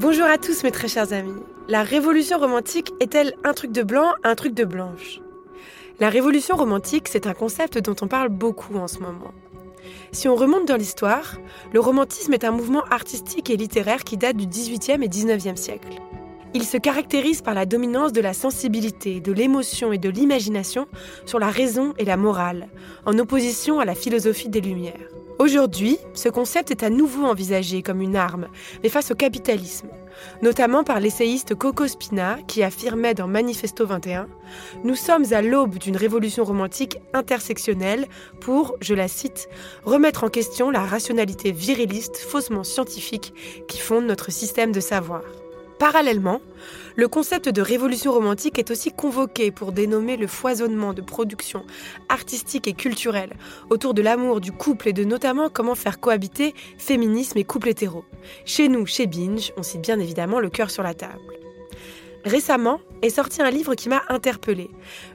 Bonjour à tous mes très chers amis. La révolution romantique est-elle un truc de blanc, un truc de blanche? La révolution romantique, c'est un concept dont on parle beaucoup en ce moment. Si on remonte dans l'histoire, le romantisme est un mouvement artistique et littéraire qui date du 18e et 19e siècle. Il se caractérise par la dominance de la sensibilité, de l'émotion et de l'imagination sur la raison et la morale, en opposition à la philosophie des Lumières. Aujourd'hui, ce concept est à nouveau envisagé comme une arme, mais face au capitalisme, notamment par l'essayiste Coco Spina qui affirmait dans Manifesto 21 Nous sommes à l'aube d'une révolution romantique intersectionnelle pour, je la cite, remettre en question la rationalité viriliste faussement scientifique qui fonde notre système de savoir. Parallèlement, le concept de révolution romantique est aussi convoqué pour dénommer le foisonnement de productions artistiques et culturelles autour de l'amour, du couple et de notamment comment faire cohabiter féminisme et couple hétéro. Chez nous, chez Binge, on cite bien évidemment le cœur sur la table. Récemment est sorti un livre qui m'a interpellée,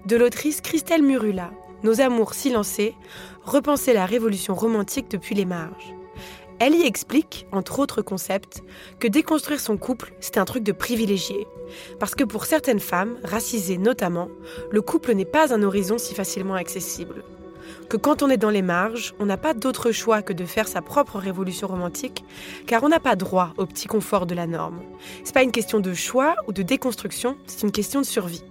de l'autrice Christelle Murula, Nos amours silencés, repenser la révolution romantique depuis les marges. Elle y explique, entre autres concepts, que déconstruire son couple, c'est un truc de privilégié. Parce que pour certaines femmes, racisées notamment, le couple n'est pas un horizon si facilement accessible. Que quand on est dans les marges, on n'a pas d'autre choix que de faire sa propre révolution romantique, car on n'a pas droit au petit confort de la norme. C'est pas une question de choix ou de déconstruction, c'est une question de survie.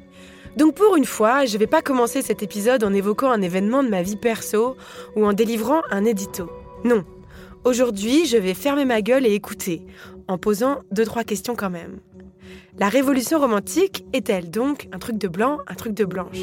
Donc pour une fois, je vais pas commencer cet épisode en évoquant un événement de ma vie perso ou en délivrant un édito. Non, Aujourd'hui, je vais fermer ma gueule et écouter, en posant deux trois questions quand même. La révolution romantique est-elle donc un truc de blanc, un truc de blanche?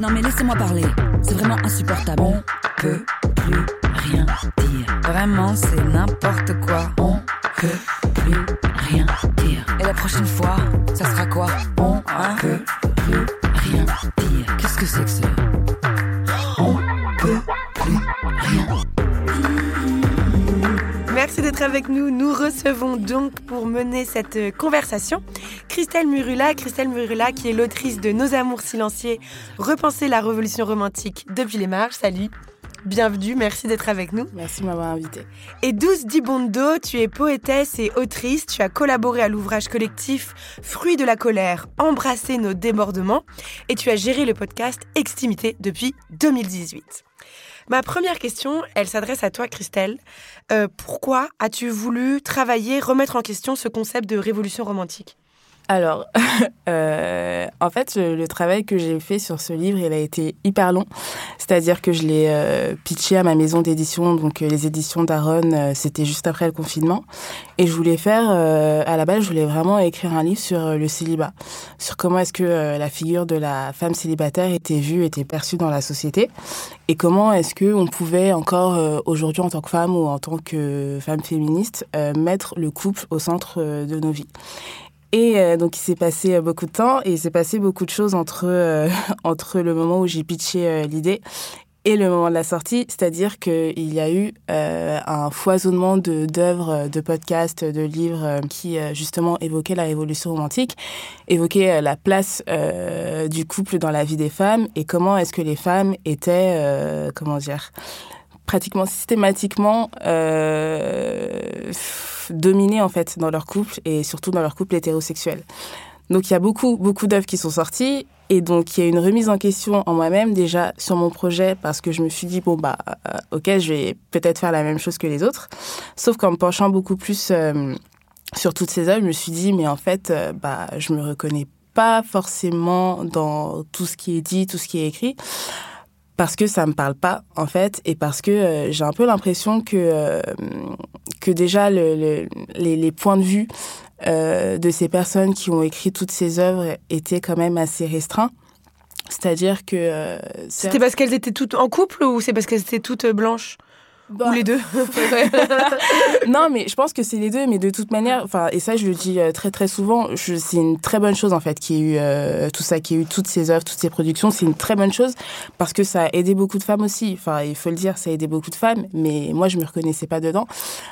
Non mais laissez-moi parler, c'est vraiment insupportable. On peut plus rien dire. Vraiment, c'est n'importe quoi. On peut plus rien dire. Et la prochaine fois, ça sera quoi? On hein peut plus rien dire. Qu'est-ce que c'est que ça? On peut plus rien Merci d'être avec nous. Nous recevons donc pour mener cette conversation Christelle Murula. Christelle Murula qui est l'autrice de Nos amours silencieux, Repenser la révolution romantique depuis les marges. Salut. Bienvenue, merci d'être avec nous. Merci de m'avoir invité. Et Douce Dibondo, tu es poétesse et autrice. Tu as collaboré à l'ouvrage collectif Fruits de la colère, Embrasser nos débordements. Et tu as géré le podcast Extimité depuis 2018. Ma première question, elle s'adresse à toi, Christelle. Euh, pourquoi as-tu voulu travailler, remettre en question ce concept de révolution romantique? Alors, euh, en fait, le, travail que j'ai fait sur ce livre, il a été hyper long. C'est-à-dire que je l'ai euh, pitché à ma maison d'édition, donc euh, les éditions d'Aaron, c'était juste après le confinement. Et je voulais faire, à la base, je voulais vraiment écrire un livre sur le célibat, sur comment est-ce que la figure de la femme célibataire était vue, était perçue dans la société, et comment est-ce que on pouvait encore aujourd'hui, en tant que femme ou en tant que femme féministe, mettre le couple au centre de nos vies. Et euh, donc, il s'est passé euh, beaucoup de temps et il s'est passé beaucoup de choses entre, euh, entre le moment où j'ai pitché l'idée et le moment de la sortie, c'est-à-dire qu'il y a eu un foisonnement d'œuvres, de, podcasts, de livres qui justement évoquaient la révolution romantique, évoquaient la place du couple dans la vie des femmes et comment est-ce que les femmes étaient, comment dire, pratiquement systématiquement dominés en fait dans leur couple et surtout dans leur couple hétérosexuel. Donc il y a beaucoup beaucoup d'œuvres qui sont sorties et donc il y a une remise en question en moi-même déjà sur mon projet parce que je me suis dit bon bah euh, ok je vais peut-être faire la même chose que les autres, sauf qu'en me penchant beaucoup plus euh, sur toutes ces œuvres, je me suis dit mais en fait euh, bah je me reconnais pas forcément dans tout ce qui est dit, tout ce qui est écrit parce que ça me parle pas en fait et parce que euh, j'ai un peu l'impression que euh, que déjà le, les, les, points de vue euh, de ces personnes qui ont écrit toutes ces œuvres étaient quand même assez restreints. C'est-à-dire que c'était parce qu'elles étaient toutes en couple ou c'est parce qu'elles étaient toutes blanches? Ou les deux Non, mais je pense que c'est les deux, mais de toute manière, enfin, et ça, je le dis euh, très très souvent, c'est une très bonne chose en fait, qui ait eu euh, tout ça, qui ait eu toutes ces œuvres, toutes ces productions, c'est une très bonne chose parce que ça a aidé beaucoup de femmes aussi. Enfin, il faut le dire, ça a aidé beaucoup de femmes, mais moi, je me reconnaissais pas dedans,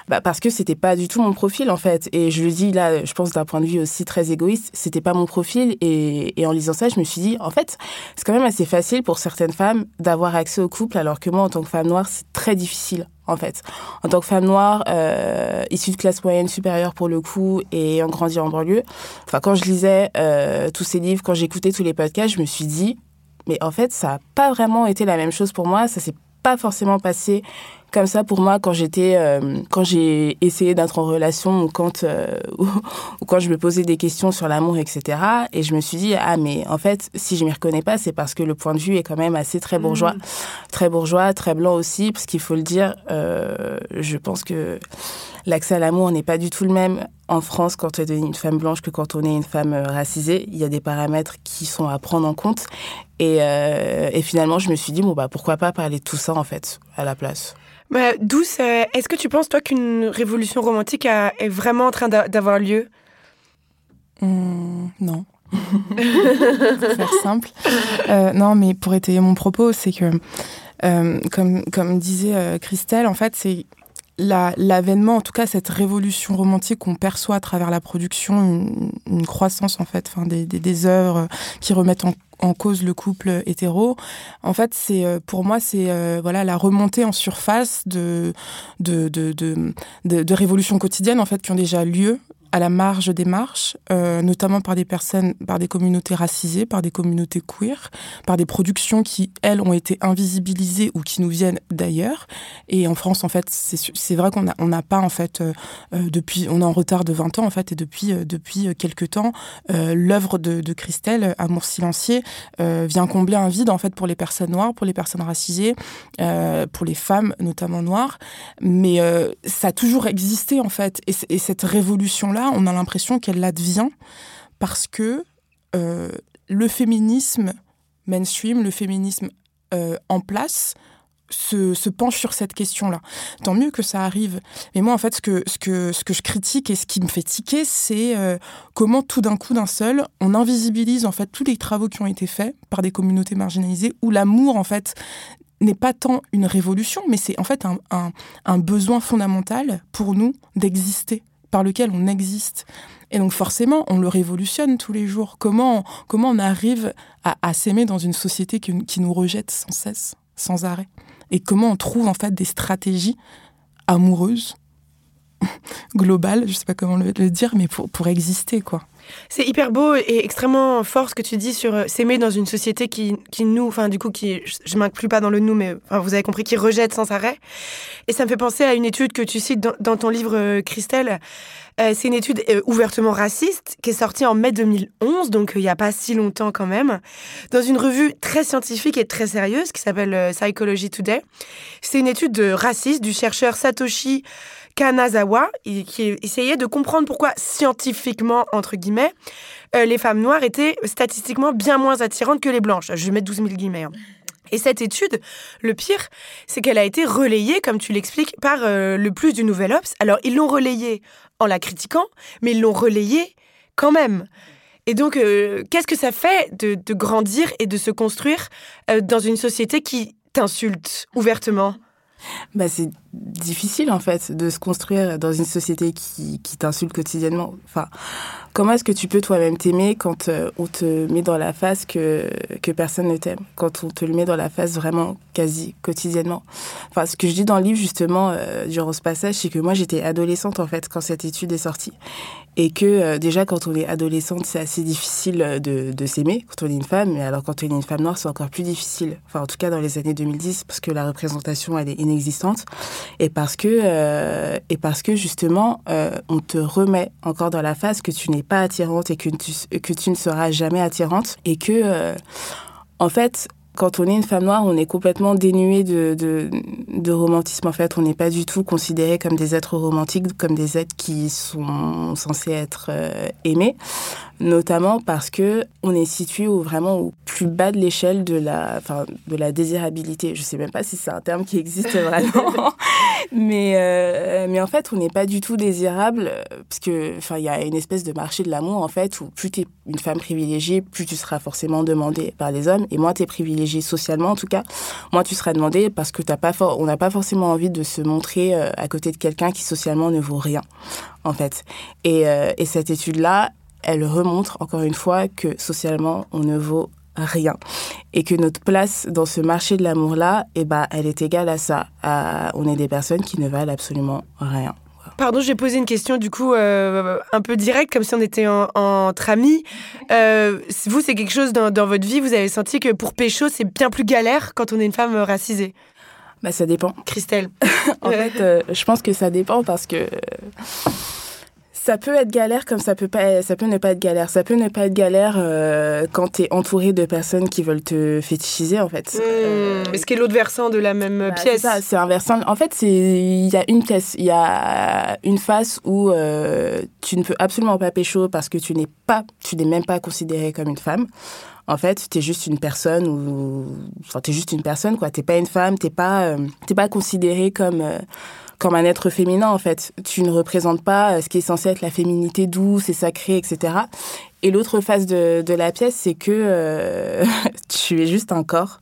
bah, parce que c'était pas du tout mon profil en fait. Et je le dis là, je pense d'un point de vue aussi très égoïste, c'était pas mon profil. Et, et en lisant ça, je me suis dit, en fait, c'est quand même assez facile pour certaines femmes d'avoir accès au couple, alors que moi, en tant que femme noire, c'est très difficile en fait. En tant que femme noire, euh, issue de classe moyenne supérieure pour le coup, et en grandi en banlieue, enfin, quand je lisais euh, tous ces livres, quand j'écoutais tous les podcasts, je me suis dit, mais en fait, ça n'a pas vraiment été la même chose pour moi, ça pas forcément passé comme ça pour moi quand j'étais euh, quand j'ai essayé d'être en relation ou quand euh, ou, quand je me posais des questions sur l'amour etc et je me suis dit ah mais en fait si je m'y reconnais pas c'est parce que le point de vue est quand même assez très bourgeois. Mmh. très bourgeois très blanc aussi parce qu'il faut le dire euh, je pense que l'accès à l'amour n'est pas du tout le même en France quand on est une femme blanche que quand on est une femme racisée. Il y a des paramètres qui sont à prendre en compte et, et finalement je me suis dit bon bah pourquoi pas parler de tout ça en fait à la place bah, Douce, euh, est-ce que tu penses, toi, qu'une révolution romantique est vraiment en train d'avoir lieu? Mmh, Non. pour faire simple. Euh, non, mais pour étayer mon propos, c'est que, euh, comme, comme disait Christelle, en fait, c'est l'avènement, en tout cas cette révolution romantique qu'on perçoit à travers la production, une, croissance en fait, enfin des, des, des, œuvres qui remettent en, en, cause le couple hétéro. En fait, c'est euh, pour moi c'est euh, voilà la remontée en surface de de, de de, de, de révolutions quotidiennes en fait qui ont déjà lieu à la marge des marches, euh, notamment par des personnes, par des communautés racisées, par des communautés queer, par des productions qui, elles, ont été invisibilisées ou qui nous viennent d'ailleurs. Et en France, en fait, c'est vrai qu'on n'a pas, en fait, euh, euh, depuis, on est en retard de 20 ans, en fait, et depuis, euh, depuis quelques temps, l'œuvre de, Christelle, Amour silencieux, euh, vient combler un vide, en fait, pour les personnes noires, pour les personnes racisées, pour les femmes, notamment noires. Mais ça a toujours existé, en fait. Et, et cette révolution on a l'impression qu'elle advient parce que euh, le féminisme mainstream, le féminisme euh, en place, se, penche sur cette question-là. Tant mieux que ça arrive. Mais moi, en fait, ce que, je critique et ce qui me fait tiquer, c'est euh, comment tout d'un coup, d'un seul, on invisibilise en fait tous les travaux qui ont été faits par des communautés marginalisées, où l'amour, en fait, n'est pas tant une révolution, mais c'est en fait un besoin fondamental pour nous d'exister par lequel on existe. Et donc forcément, on le révolutionne tous les jours. Comment, comment on arrive à, s'aimer dans une société qui, nous rejette sans cesse, sans arrêt? Et comment on trouve en fait des stratégies amoureuses, globales, je sais pas comment le, le dire, mais pour, pour exister, quoi. C'est hyper beau et extrêmement fort ce que tu dis sur euh, s'aimer dans une société qui, qui nous, enfin du coup, qui, je, ne m'inclus pas dans le nous, mais vous avez compris, qui rejette sans arrêt. Et ça me fait penser à une étude que tu cites dans, ton livre, euh, Christelle. Euh, c'est une étude ouvertement raciste qui est sortie en mai 2011, donc il n'y a pas si longtemps quand même, dans une revue très scientifique et très sérieuse qui s'appelle Psychology Today. C'est une étude de raciste du chercheur Satoshi Kanazawa, qui essayait de comprendre pourquoi scientifiquement, entre guillemets, euh, les femmes noires étaient statistiquement bien moins attirantes que les blanches. Je vais mettre 12 000 guillemets. Hein. Et cette étude, le pire, c'est qu'elle a été relayée, comme tu l'expliques, par euh, le plus du Nouvel Obs. Alors, ils l'ont relayée en la critiquant, mais ils l'ont relayée quand même. Et donc, euh, qu'est-ce que ça fait de, grandir et de se construire dans une société qui t'insulte ouvertement? Bah, c'est difficile en fait de se construire dans une société qui, t'insulte quotidiennement. Enfin, comment est-ce que tu peux toi-même t'aimer quand euh, on te met dans la face que, que personne ne t'aime? Quand on te le met dans la face vraiment quasi quotidiennement. Enfin, ce que je dis dans le livre justement euh, durant ce passage, c'est que moi j'étais adolescente en fait quand cette étude est sortie. Et que euh, déjà quand on est adolescente c'est assez difficile de, de s'aimer quand on est une femme. Mais alors quand on est une femme noire c'est encore plus difficile. Enfin en tout cas dans les années 2010 parce que la représentation elle est inexistante et parce que euh, et parce que justement euh, on te remet encore dans la face que tu n'es pas attirante et que tu, que tu ne seras jamais attirante. Et que euh, en fait quand on est une femme noire, on est complètement dénué de, de, romantisme. En fait, on n'est pas du tout considéré comme des êtres romantiques, comme des êtres qui sont censés être euh, aimés, notamment parce que on est situé au, vraiment au plus bas de l'échelle de la, de la désirabilité. Je sais même pas si c'est un terme qui existe vraiment, mais euh, mais en fait, on n'est pas du tout désirable parce que, enfin, il y a une espèce de marché de l'amour en fait où plus tu es une femme privilégiée, plus tu seras forcément demandée par les hommes, et moins tu es privilégiée socialement en tout cas, moi tu seras demandé parce que t'as pas on n'a pas forcément envie de se montrer euh, à côté de quelqu'un qui socialement ne vaut rien en fait. Et, euh, et cette étude-là, elle remontre encore une fois que socialement on ne vaut rien et que notre place dans ce marché de l'amour-là, eh ben, elle est égale à ça. on est des personnes qui ne valent absolument rien. Pardon, j'ai posé une question du coup euh, un peu directe, comme si on était entre amis. Euh, vous, c'est quelque chose dans, dans, votre vie, vous avez senti que pour pécho, c'est bien plus galère quand on est une femme racisée? Bah ça dépend. Christelle. en fait, euh, je pense que ça dépend parce que ça peut être galère comme ça peut pas ça peut ne pas être galère. Ça peut ne pas être galère euh, quand tu es entouré de personnes qui veulent te fétichiser en fait. Mmh. euh, ce qui est l'autre versant de la même bah, pièce. ça c'est un versant. En fait c'est il y a une pièce il y a une face où euh, tu ne peux absolument pas pécho parce que tu n'es pas tu n'es même pas considérée comme une femme. En fait, tu es juste une personne ou enfin t'es juste une personne quoi. T'es pas une femme, t'es pas euh, t'es pas considérée comme comme un être féminin en fait. Tu ne représentes pas euh, ce qui est censé être la féminité douce et sacrée, etc. Et l'autre face de, de, la pièce, c'est que euh, tu es juste un corps,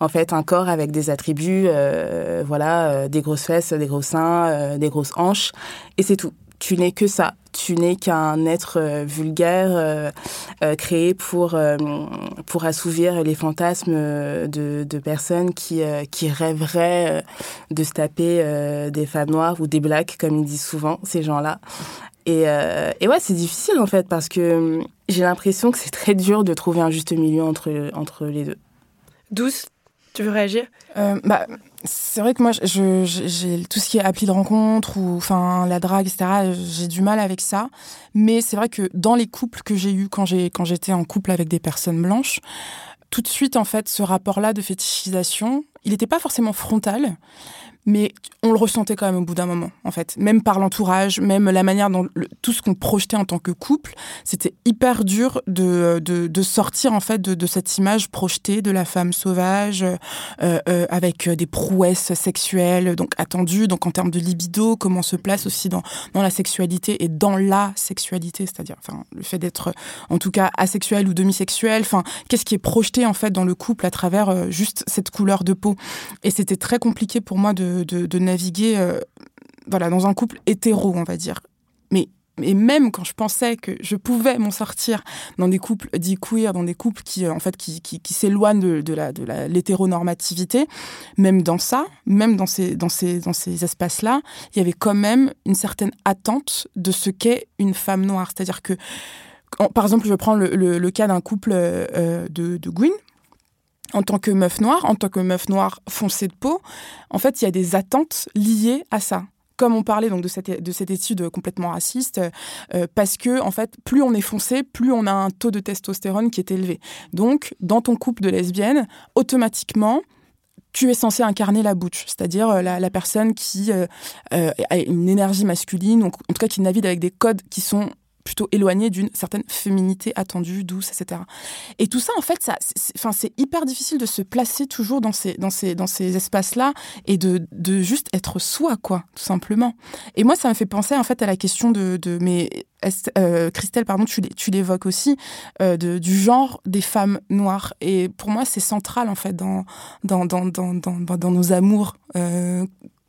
en fait, un corps avec des attributs, euh, voilà, des grosses fesses, des gros seins, des grosses hanches, et c'est tout tu n'es que ça. Tu n'es qu'un être euh, vulgaire euh, euh, créé pour, pour assouvir les fantasmes de, de personnes qui, qui rêveraient de se taper des femmes noires ou des blacks, comme ils disent souvent, ces gens-là. Et, et ouais, c'est difficile en fait parce que j'ai l'impression que c'est très dur de trouver un juste milieu entre, entre les deux. Douce, tu veux réagir? Bah, c'est vrai que moi, j'ai tout ce qui est appli de rencontre ou enfin la drague, etc. J'ai du mal avec ça. Mais c'est vrai que dans les couples que j'ai eus quand j'étais en couple avec des personnes blanches, tout de suite en fait, ce rapport-là de fétichisation, il n'était pas forcément frontal, mais on le ressentait quand même au bout d'un moment, en fait. Même par l'entourage, même la manière dont tout ce qu'on projetait en tant que couple, c'était hyper dur de, de, sortir, en fait, de, cette image projetée de la femme sauvage, euh, euh, avec des prouesses sexuelles, donc attendues, donc en termes de libido, comment on se place aussi dans, dans la sexualité et dans la sexualité, c'est-à-dire, enfin, le fait d'être, en tout cas, asexuel ou demisexuel, enfin, qu'est-ce qui est projeté, en fait, dans le couple à travers euh, juste cette couleur de peau. Et c'était très compliqué pour moi de de, naviguer euh, voilà, dans un couple hétéro, on va dire. Mais et même quand je pensais que je pouvais m'en sortir dans des couples dits queer, dans des couples qui euh, en fait qui, qui, s'éloignent de, de, la de l'hétéronormativité, même dans ça, même dans ces dans ces dans ces espaces-là, il y avait quand même une certaine attente de ce qu'est une femme noire. C'est-à-dire que par exemple, je prends le, le, cas d'un couple euh, de, de Gwyn, en tant que meuf noire, en tant que meuf noire foncée de peau, en fait, il y a des attentes liées à ça comme on parlait donc de cette, de cette étude complètement raciste, euh, parce que en fait, plus on est foncé, plus on a un taux de testostérone qui est élevé. Donc, dans ton couple de lesbiennes, automatiquement, tu es censé incarner la butch, c'est-à-dire euh, la, personne qui euh, a une énergie masculine, donc en tout cas qui navigue avec des codes qui sont plutôt éloigné d'une certaine féminité attendue, douce, etc. Et tout ça, en fait, ça, c'est hyper difficile de se placer toujours dans ces, dans ces, dans ces espaces-là et de, de juste être soi, quoi, tout simplement. Et moi, ça me fait penser, en fait, à la question de, de mais euh, Christelle, pardon, tu, l'évoques aussi, euh, de, du genre des femmes noires. Et pour moi, c'est central, en fait, dans, dans, dans, dans, dans, dans nos amours. Euh,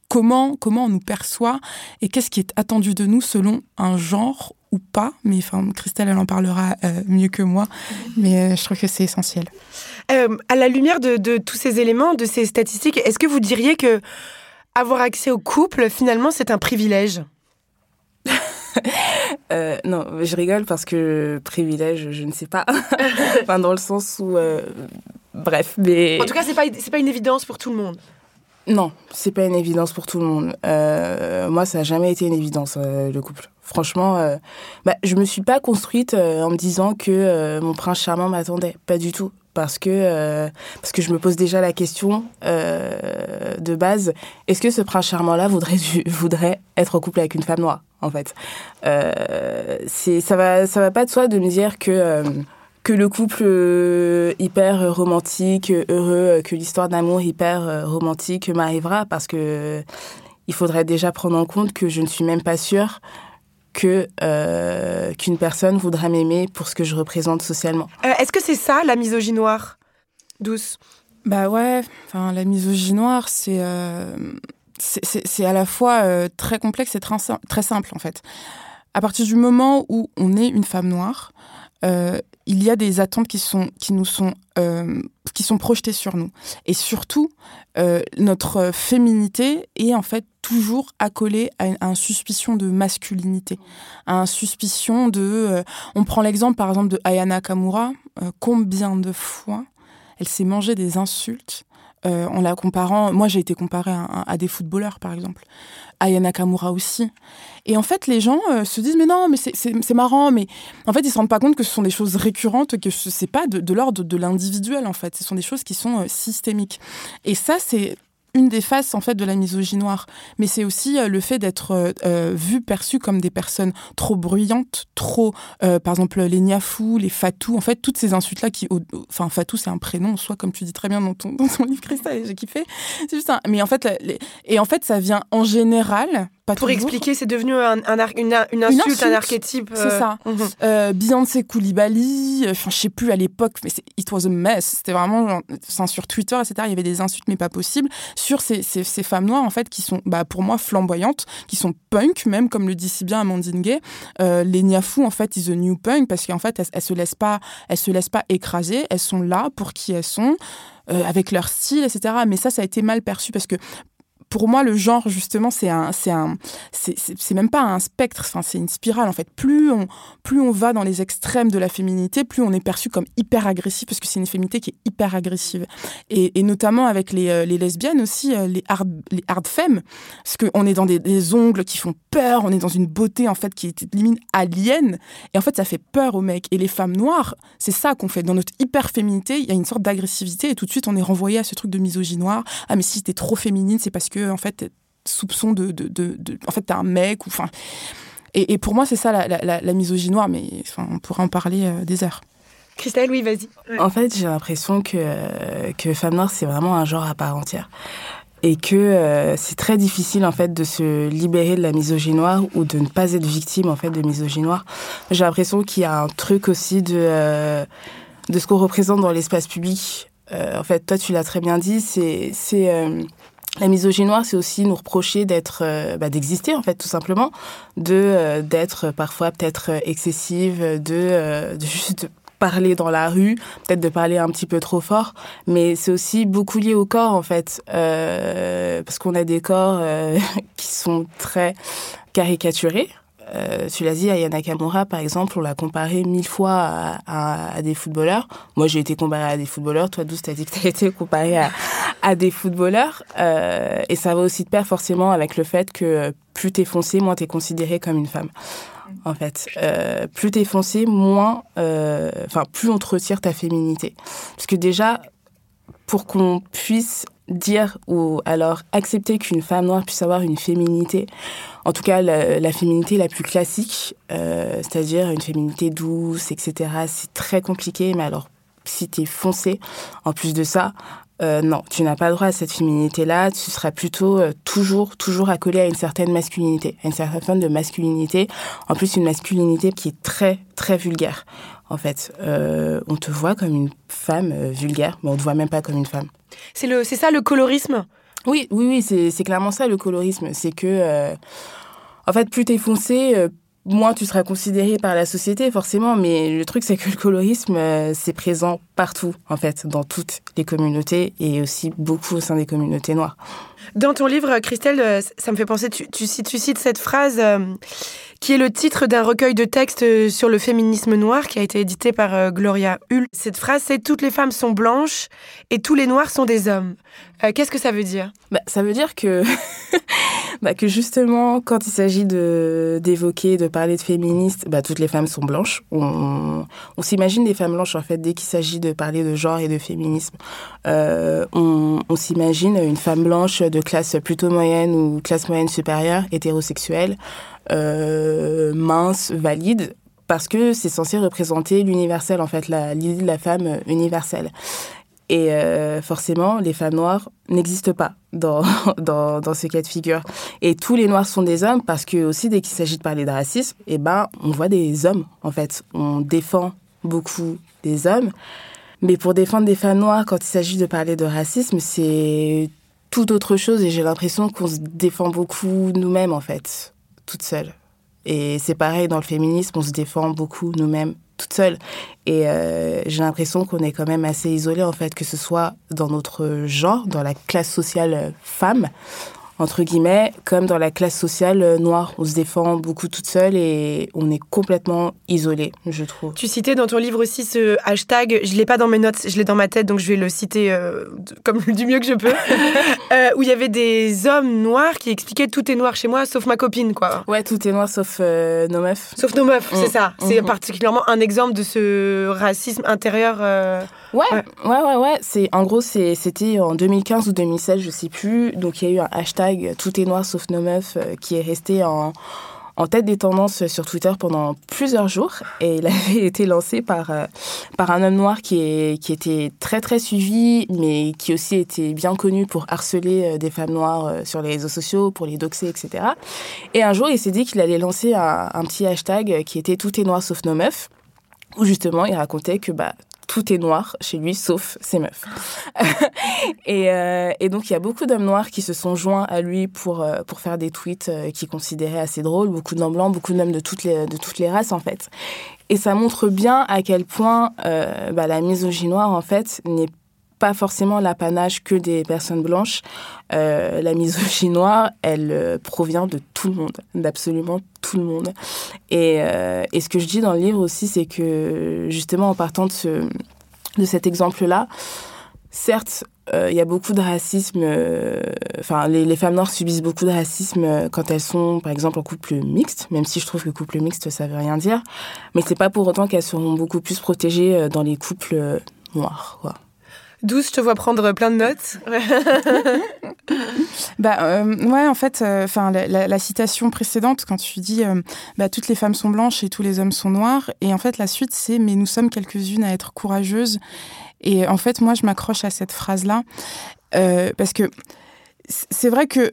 comment, comment on nous perçoit et qu'est-ce qui est attendu de nous selon un genre ou pas, mais enfin, Christelle, elle en parlera euh, mieux que moi, mais euh, je trouve que c'est essentiel. Euh, à la lumière de, tous ces éléments, de ces statistiques, est-ce que vous diriez que avoir accès au couple, finalement, c'est un privilège? Non, je rigole parce que privilège, je ne sais pas. enfin, dans le sens où. bref, mais. En tout cas, c'est pas, pas une évidence pour tout le monde. Non, c'est pas une évidence pour tout le monde. Euh, moi, ça n'a jamais été une évidence, euh, le couple. Franchement, euh, bah, je me suis pas construite en me disant que mon prince charmant m'attendait. Pas du tout. Parce que, parce que je me pose déjà la question de base est-ce que ce prince charmant-là voudrait, voudrait être en couple avec une femme noire, en fait? Ça, va, ça va pas de soi de me dire que que le couple euh, hyper romantique, heureux, que l'histoire d'amour hyper euh, romantique m'arrivera parce que il faudrait déjà prendre en compte que je ne suis même pas sûre que euh, qu'une personne voudra m'aimer pour ce que je représente socialement. Est-ce que c'est ça la misogynoire douce Bah ouais, enfin la misogynoire c'est c'est à la fois très complexe et très, très simple en fait. À partir du moment où on est une femme noire, euh, il y a des attentes qui sont qui nous sont euh, qui sont projetées sur nous. Et surtout euh, notre féminité est en fait toujours accolée à une, suspicion de masculinité. À une suspicion de on prend l'exemple par exemple de Ayana Kamura combien de fois elle s'est mangée des insultes en la comparant. Moi j'ai été comparée à, à, des footballeurs par exemple. Ayana Kamura aussi et en fait, les gens euh, se disent, mais non, mais c'est marrant, mais en fait, ils se rendent pas compte que ce sont des choses récurrentes, que ce n'est pas de, l'ordre de l'individuel, en fait. Ce sont des choses qui sont euh, systémiques. Et ça, c'est une des faces en fait de la misogynoire, mais c'est aussi euh, le fait d'être euh, vu, perçu comme des personnes trop bruyantes, trop, par exemple les niafou, les fatou, en fait toutes ces insultes là qui, enfin fatou c'est un prénom, soit comme tu dis très bien dans ton, livre Cristal, j'ai kiffé, c'est juste un, mais en fait et en fait ça vient en général pas pour expliquer, c'est devenu un, une, insulte, un archétype. C'est ça. Mhm. Beyoncé Koulibaly, enfin, je sais plus à l'époque, mais it was a mess. C'était vraiment, sur Twitter, etc. Il y avait des insultes, mais pas possible sur ces, femmes noires, en fait, qui sont, bah, pour moi, flamboyantes, qui sont punk, même, comme le dit si bien Amandine Gay. Euh, les Niafou, en fait, is a new punk, parce qu'en fait, elles, elles, se laissent pas, elles se laissent pas écraser, elles sont là pour qui elles sont. Euh, avec leur style, etc. Mais ça, ça a été mal perçu parce que pour moi, le genre, justement, c'est un, c'est un, c'est même pas un spectre, c'est une spirale, en fait. Plus on, plus on va dans les extrêmes de la féminité, plus on est perçu comme hyper agressif, parce que c'est une féminité qui est hyper agressive. Et, notamment avec les, euh, les, lesbiennes aussi, euh, les hard, femmes, parce qu'on est dans des, ongles qui font peur, on est dans une beauté, en fait, qui est limite alien. Et en fait, ça fait peur aux mecs. Et les femmes noires, c'est ça qu'on fait. Dans notre hyper féminité, il y a une sorte d'agressivité, et tout de suite, on est renvoyé à ce truc de misogynie noire. Ah, mais si t'es trop féminine, c'est parce que en fait, soupçon de, de, de, en fait, t'es un mec ou enfin. Et, et, pour moi, c'est ça la, la, la, misogynie noire, mais on pourrait en parler euh, des heures. Christelle, oui, vas-y. En fait, j'ai l'impression que, que femme noire, c'est vraiment un genre à part entière. Et que euh, c'est très difficile, en fait, de se libérer de la misogynie noire ou de ne pas être victime, en fait, de misogynie noire. J'ai l'impression qu'il y a un truc aussi de, euh, de ce qu'on représente dans l'espace public. en fait, toi, tu l'as très bien dit, c'est la misogynoire, c'est aussi nous reprocher d'être, euh, bah, d'exister en fait, tout simplement, de euh, d'être parfois peut-être excessive, de, euh, de juste parler dans la rue, peut-être de parler un petit peu trop fort, mais c'est aussi beaucoup lié au corps en fait, parce qu'on a des corps qui sont très caricaturés. Euh, tu l'as dit, Aya Nakamura, par exemple, on l'a comparé mille fois à, des footballeurs. Moi, j'ai été comparée à des footballeurs. Toi, Douce, t'as dit que t'as été comparée à, des footballeurs. Euh, et ça va aussi de pair forcément avec le fait que plus t'es foncé, moins t'es considérée comme une femme. En fait, euh, plus t'es foncé, moins, enfin, plus on te retire ta féminité. Parce que déjà, pour qu'on puisse dire ou alors accepter qu'une femme noire puisse avoir une féminité, en tout cas la, féminité la plus classique, euh, c'est-à-dire une féminité douce, etc. C'est très compliqué, mais alors si tu es foncé, en plus de ça, euh, non, tu n'as pas droit à cette féminité-là, tu seras plutôt euh, toujours, toujours accolé à une certaine masculinité, à une certaine forme de masculinité, en plus une masculinité qui est très, très vulgaire. En fait, on te voit comme une femme vulgaire, mais on ne te voit même pas comme une femme. C'est ça le colorisme? Oui, oui, oui, c'est, clairement ça le colorisme. C'est que, euh, en fait, plus t'es foncé, euh, moins tu seras considéré par la société, forcément. Mais le truc, c'est que le colorisme, euh, c'est présent partout, en fait, dans toutes les communautés et aussi beaucoup au sein des communautés noires. Dans ton livre, Christelle, ça me fait penser, tu, cites, cette phrase qui est le titre d'un recueil de textes euh, sur le féminisme noir qui a été édité par euh, Gloria Hull. Cette phrase, c'est Toutes les femmes sont blanches et tous les noirs sont des hommes. Euh, Qu'est-ce que ça veut dire? Bah, ça veut dire que, bah, que justement, quand il s'agit d'évoquer, de parler de féministes, bah, toutes les femmes sont blanches. On, s'imagine des femmes blanches, en fait, dès qu'il s'agit de parler de genre et de féminisme. Euh, on, on s'imagine une femme blanche de classe plutôt moyenne ou classe moyenne supérieure, hétérosexuelle, euh, mince, valide, parce que c'est censé représenter l'universel, en fait, l'idée de la femme universelle. Et euh, forcément, les femmes noires n'existent pas dans, dans, dans ce cas de figure. Et tous les noirs sont des hommes parce que aussi, dès qu'il s'agit de parler de racisme, eh ben, on voit des hommes, en fait. On défend beaucoup des hommes. Mais pour défendre des femmes noires, quand il s'agit de parler de racisme, c'est tout autre chose. Et j'ai l'impression qu'on se défend beaucoup nous-mêmes, en fait, toutes seules. Et c'est pareil dans le féminisme, on se défend beaucoup nous-mêmes toute seule. Et euh, j'ai l'impression qu'on est quand même assez isolé, en fait, que ce soit dans notre genre, dans la classe sociale euh, femme, entre guillemets, comme dans la classe sociale euh, noire. On se défend beaucoup toute seule et on est complètement isolé, je trouve. Tu citais dans ton livre aussi ce hashtag, je l'ai pas dans mes notes, je l'ai dans ma tête, donc je vais le citer euh, comme du mieux que je peux, euh, où il y avait des hommes noirs qui expliquaient tout est noir chez moi, sauf ma copine, quoi. Ouais, tout est noir sauf euh, nos meufs. Sauf nos meufs, c'est Mm. ça. C'est Mhm. particulièrement un exemple de ce racisme intérieur. Ouais, Ouais. ouais, ouais, ouais. C'est en gros, c'est- c'était en 2015 ou 2016, je sais plus. Donc il y a eu un hashtag Tout est noir sauf nos meufs euh, qui est resté en en tête des tendances sur Twitter pendant plusieurs jours. Et il avait été lancé par euh, par un homme noir qui est qui était très très suivi mais qui aussi était bien connu pour harceler euh, des femmes noires sur les réseaux sociaux pour les doxer etc et un jour il s'est dit qu'il allait lancer un, un petit hashtag qui était tout est noir sauf nos meufs où justement il racontait que bah tout est noir chez lui sauf ses meufs. et, euh, et donc il y a beaucoup d'hommes noirs qui se sont joints à lui pour, euh, pour faire des tweets euh, qu'il considérait assez drôles, beaucoup d'hommes blancs, beaucoup d'hommes de toutes les, de toutes les races en fait. Et ça montre bien à quel point euh, bah, la misogynie noire en fait n'est pas forcément l'apanage que des personnes blanches. Euh, la misogynie noire, elle euh, provient de tout le monde, d'absolument tout le monde. Et, euh, et ce que je dis dans le livre aussi, c'est que justement en partant de, ce, de cet exemple-là, certes, il y a beaucoup de racisme. Enfin, les, femmes noires subissent beaucoup de racisme quand elles sont, par exemple, en couple mixte, même si je trouve que couple mixte, ça veut rien dire. Mais c'est pas pour autant qu'elles seront beaucoup plus protégées dans les couples noirs, quoi. Douce, je te vois prendre plein de notes. Bah euh, ouais, en fait, enfin la, citation précédente quand tu dis euh, bah, toutes les femmes sont blanches et tous les hommes sont noirs, et en fait la suite c'est mais nous sommes quelques-unes à être courageuses. Et en fait moi je m'accroche à cette phrase là euh, parce que c'est vrai que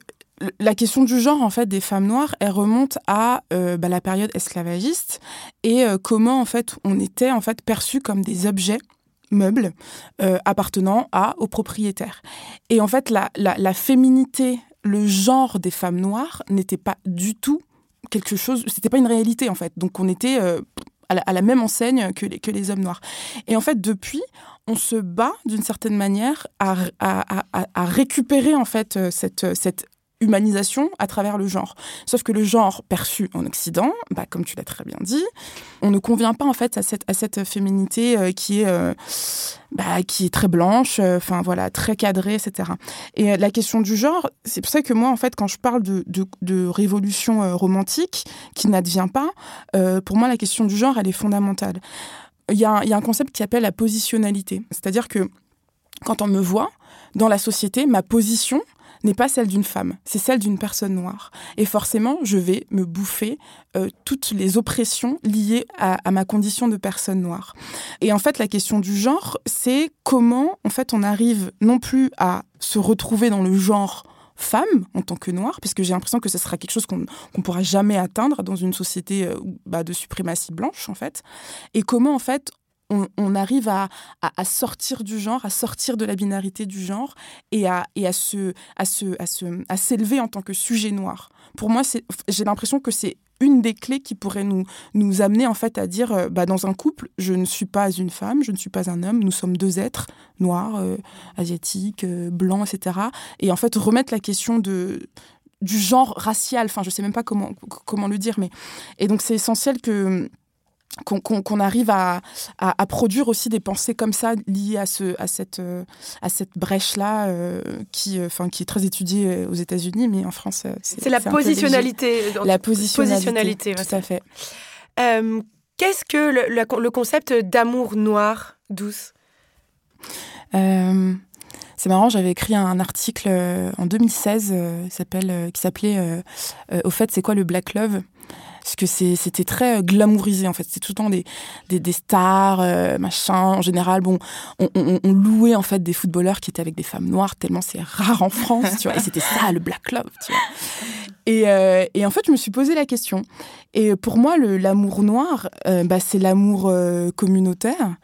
la question du genre en fait des femmes noires, elle remonte à euh, bah, la période esclavagiste et euh, comment en fait on était en fait perçus comme des objets meubles euh, appartenant à aux propriétaires. Et en fait la, la, féminité, le genre des femmes noires n'était pas du tout quelque chose, c'était pas une réalité en fait. Donc on était euh, à, la, à la même enseigne que les, que les hommes noirs. Et en fait depuis, on se bat d'une certaine manière à, à, à, à récupérer en fait euh, cette, cette humanisation à travers le genre. Sauf que le genre perçu en Occident, bah, comme tu l'as très bien dit, on ne convient pas en fait à cette, à cette féminité euh, qui est euh, bah, qui est très blanche, euh, enfin voilà, très cadrée, etc. Et la question du genre, c'est pour ça que moi en fait quand je parle de, de, révolution romantique qui n'advient pas, pour moi la question du genre elle est fondamentale. Il y, y a un concept qui s'appelle la positionnalité, c'est-à-dire que quand on me voit dans la société, ma position n'est pas celle d'une femme, c'est celle d'une personne noire. Et forcément, je vais me bouffer euh, toutes les oppressions liées à, ma condition de personne noire. Et en fait, la question du genre, c'est comment en fait on arrive non plus à se retrouver dans le genre femme en tant que noire, puisque j'ai l'impression que ce sera quelque chose qu'on qu'on pourra jamais atteindre dans une société euh, bah, de suprématie blanche en fait, et comment en fait on, arrive à, sortir du genre, à sortir de la binarité du genre et à, se, à se, à se, à s'élever en tant que sujet noir. Pour moi, j'ai l'impression que c'est une des clés qui pourrait nous, amener en fait à dire, euh, bah, dans un couple, je ne suis pas une femme, je ne suis pas un homme, nous sommes deux êtres noirs, euh, asiatiques, euh, blancs, etc. Et en fait remettre la question de du genre racial. Enfin, je sais même pas comment, comment le dire, mais. Et donc, c'est essentiel que qu'on arrive à, à, produire aussi des pensées comme ça liées à, ce, à cette, à cette brèche-là euh, qui, euh, enfin qui est très étudiée aux États-Unis, mais en France, c'est la positionnalité. La positionnalité, tout à fait. Qu'est-ce que le, le, concept d'amour noir douce? C'est marrant, j'avais écrit un article en 2016 s'appelle, qui s'appelait Au fait, c'est quoi le Black Love? Parce que c'était très euh, glamourisé en fait. C'était tout le temps des, des, stars, euh, machin. En général, bon, on, on, louait en fait des footballeurs qui étaient avec des femmes noires tellement c'est rare en France, tu vois. Et c'était ça le black love, tu vois. Et, euh, et, en fait, je me suis posé la question. Et pour moi, l'amour noir, bah, c'est l'amour communautaire,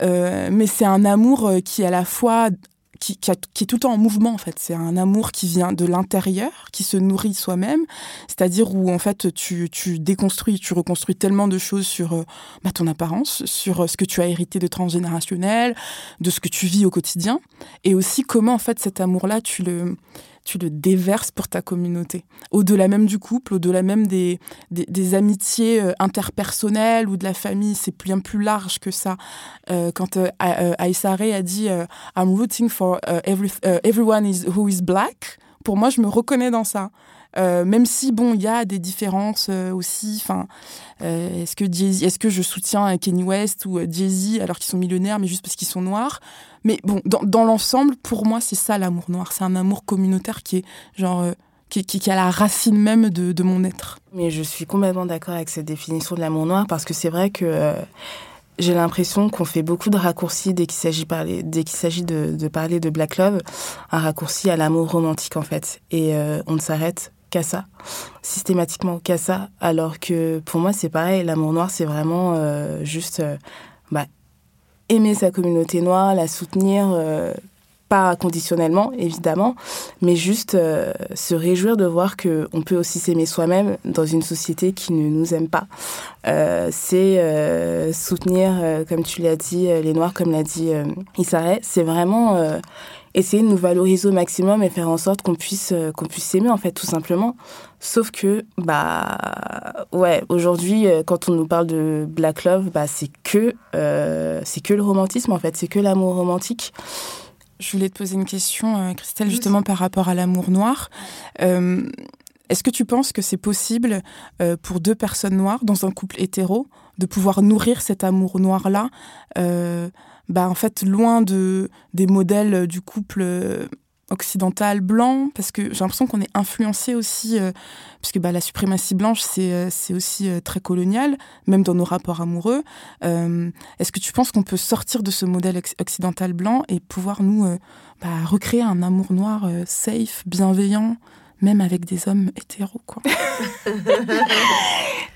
mais c'est un amour qui à la fois qui, est tout le temps en mouvement en fait. C'est un amour qui vient de l'intérieur, qui se nourrit soi-même, c'est-à-dire où en fait tu, tu, déconstruis, tu reconstruis tellement de choses sur euh, bah, ton apparence, sur euh, ce que tu as hérité de transgénérationnel, de ce que tu vis au quotidien, et aussi comment en fait cet amour-là tu le tu le déverses pour ta communauté. Au-delà même du couple, au-delà même des, des, amitiés euh, interpersonnelles ou de la famille, c'est bien plus large que ça. Euh, quand euh, Aïssa a dit I'm rooting for everyone who is black, pour moi, je me reconnais dans ça. Même si bon, il y a des différences aussi. Enfin, est-ce que est-ce que je soutiens Kanye West ou Jay Z alors qu'ils sont millionnaires, mais juste parce qu'ils sont noirs? Mais bon, dans, l'ensemble, pour moi, c'est ça l'amour noir. C'est un amour communautaire qui est genre. Euh, qui, qui, a la racine même de, de, mon être. Mais je suis complètement d'accord avec cette définition de l'amour noir parce que c'est vrai que euh, j'ai l'impression qu'on fait beaucoup de raccourcis dès qu'il s'agit, parler, dès qu'il s'agit de, parler de Black Love, un raccourci à l'amour romantique en fait. Et euh, on ne s'arrête ça, systématiquement ça, alors que pour moi c'est pareil, l'amour noir c'est vraiment juste bah, aimer sa communauté noire, la soutenir, euh, pas conditionnellement évidemment, mais juste euh, se réjouir de voir qu'on peut aussi s'aimer soi-même dans une société qui ne nous aime pas. Euh, c'est soutenir, comme tu l'as dit, les Noirs, comme l'a dit Issaré, c'est vraiment essayer de nous valoriser au maximum et faire en sorte qu'on puisse euh, qu'on puisse s'aimer en fait tout simplement. Sauf que bah ouais aujourd'hui euh, quand on nous parle de black love bah c'est que euh, c'est que le romantisme en fait c'est que l'amour romantique. Je voulais te poser une question Christelle justement par rapport à l'amour noir. Est-ce que tu penses que c'est possible pour deux personnes noires dans un couple hétéro de pouvoir nourrir cet amour noir là bah, en fait, loin de, des modèles du couple euh, occidental blanc, parce que j'ai l'impression qu'on est influencé aussi, euh, puisque bah, la suprématie blanche, c'est euh, aussi très colonial, même dans nos rapports amoureux. Est-ce que tu penses qu'on peut sortir de ce modèle occidental blanc et pouvoir nous bah, recréer un amour noir safe, bienveillant, même avec des hommes hétéros, quoi